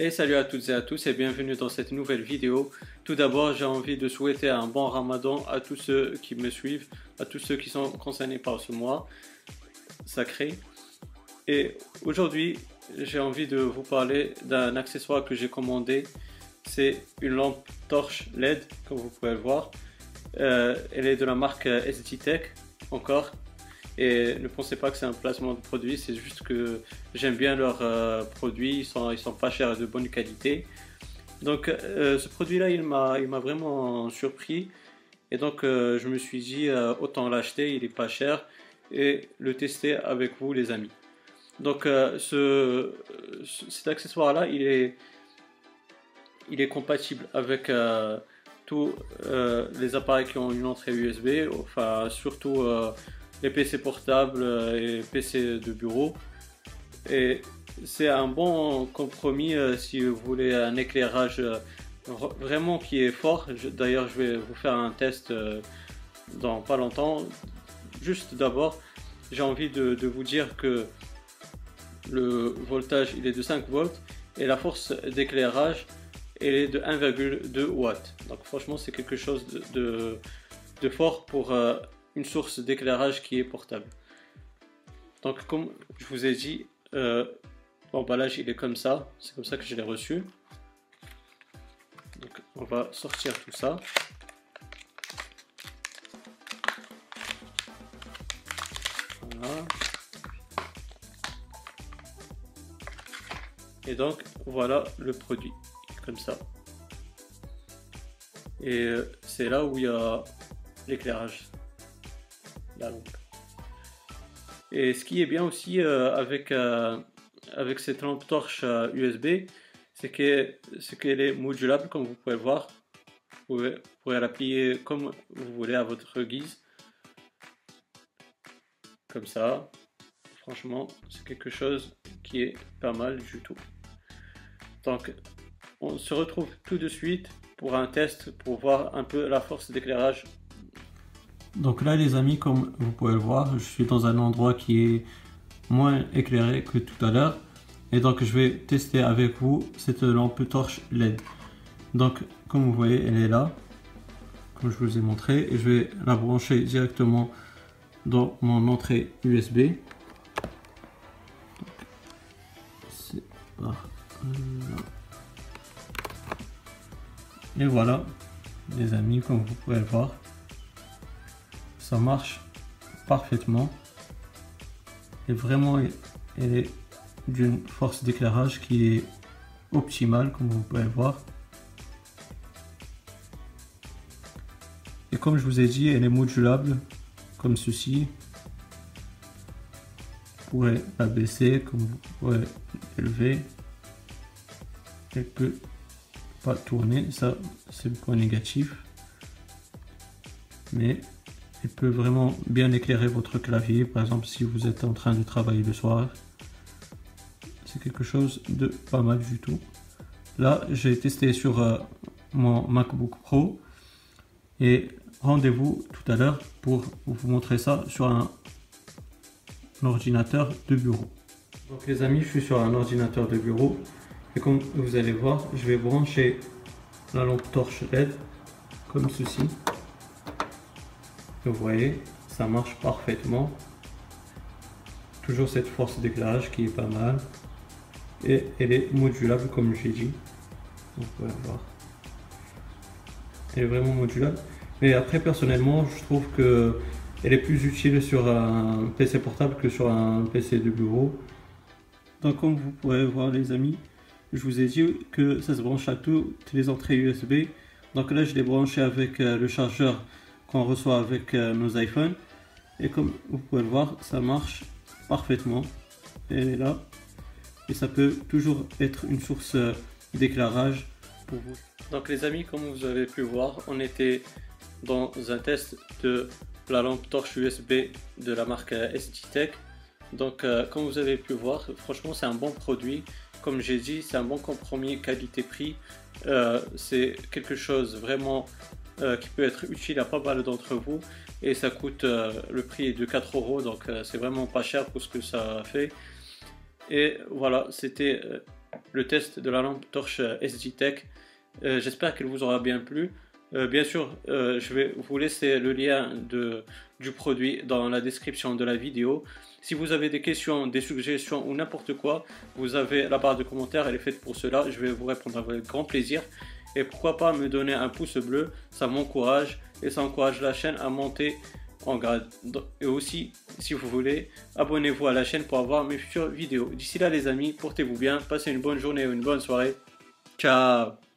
Et salut à toutes et à tous et bienvenue dans cette nouvelle vidéo. Tout d'abord, j'ai envie de souhaiter un bon ramadan à tous ceux qui me suivent, à tous ceux qui sont concernés par ce mois sacré. Et aujourd'hui, j'ai envie de vous parler d'un accessoire que j'ai commandé. C'est une lampe torche LED, comme vous pouvez le voir. Euh, elle est de la marque SDTech Tech, encore. Et ne pensez pas que c'est un placement de produit, c'est juste que j'aime bien leurs euh, produits, ils sont, ils sont pas chers et de bonne qualité. Donc euh, ce produit-là, il m'a, vraiment surpris. Et donc euh, je me suis dit, autant l'acheter, il est pas cher, et le tester avec vous les amis. Donc ce, cet accessoire-là, il est, il est compatible avec tous les appareils qui ont une entrée USB, enfin surtout les PC portables et PC de bureau. Et c'est un bon compromis euh, si vous voulez un éclairage euh, vraiment qui est fort. D'ailleurs, je vais vous faire un test euh, dans pas longtemps. Juste d'abord, j'ai envie de, vous dire que le voltage il est de 5 volts et la force d'éclairage elle est de 1,2 watts. Donc franchement, c'est quelque chose de, fort pour une source d'éclairage qui est portable. Donc comme je vous ai dit, euh, l'emballage il est comme ça, c'est comme ça que je l'ai reçu. Donc on va sortir tout ça. Voilà. Et donc voilà le produit, comme ça. Et euh, c'est là où il y a l'éclairage. Et ce qui est bien aussi euh, avec, euh, avec cette lampe torche USB, euh, c'est qu'elle est modulable comme vous pouvez le voir. Vous pouvez, vous pouvez la plier comme vous voulez à votre guise. Comme ça. Franchement, c'est quelque chose qui est pas mal du tout. Donc, on se retrouve tout de suite pour un test pour voir un peu la force d'éclairage donc là les amis, comme vous pouvez le voir, je suis dans un endroit qui est moins éclairé que tout à l'heure. Et donc je vais tester avec vous cette lampe torche LED. Donc comme vous voyez, elle est là, comme je vous ai montré. Et je vais la brancher directement dans mon entrée USB. Et voilà, les amis, comme vous pouvez le voir ça marche parfaitement. Et vraiment elle est d'une force d'éclairage qui est optimale comme vous pouvez voir. Et comme je vous ai dit elle est modulable comme ceci. Vous pourrez la baisser comme vous pouvez l'élever. Elle peut pas tourner ça c'est le point négatif. Mais il peut vraiment bien éclairer votre clavier, par exemple si vous êtes en train de travailler le soir. C'est quelque chose de pas mal du tout. Là, j'ai testé sur euh, mon MacBook Pro et rendez-vous tout à l'heure pour vous montrer ça sur un, ordinateur de bureau. Donc les amis, je suis sur un ordinateur de bureau et comme vous allez voir, je vais brancher la lampe torche LED comme ceci vous voyez, ça marche parfaitement. Toujours cette force d'éclairage qui est pas mal. Et elle est modulable comme j'ai dit. Elle est vraiment modulable. Mais après, personnellement, je trouve que elle est plus utile sur un PC portable que sur un PC de bureau. Donc comme vous pouvez voir les amis, je vous ai dit que ça se branche à toutes les entrées USB. Donc là je l'ai branché avec euh, le chargeur qu'on reçoit avec euh, nos iPhones. Et comme vous pouvez le voir, ça marche parfaitement. Elle est là. Et ça peut toujours être une source euh, d'éclairage pour vous. Donc les amis, comme vous avez pu voir, on était dans un test de la lampe torche USB de la marque euh, SDTech. Donc comme vous avez pu voir, franchement c'est un bon produit. Comme j'ai dit, c'est un bon compromis qualité-prix. c'est quelque chose vraiment qui peut être utile à pas mal d'entre vous et ça coûte euh, le prix de 4 euros donc euh, c'est vraiment pas cher pour ce que ça fait et voilà c'était le test de la lampe torche SG Tech. J'espère qu'elle vous aura bien plu. bien sûr, je vais vous laisser le lien de, du produit dans la description de la vidéo. Si vous avez des questions, des suggestions ou n'importe quoi, vous avez la barre de commentaires, elle est faite pour cela. Je vais vous répondre avec grand plaisir. Et pourquoi pas me donner un pouce bleu, ça m'encourage et ça encourage la chaîne à monter en grade. Et aussi, si vous voulez, abonnez-vous à la chaîne pour avoir mes futures vidéos. D'ici là les amis, portez-vous bien, passez une bonne journée ou une bonne soirée. Ciao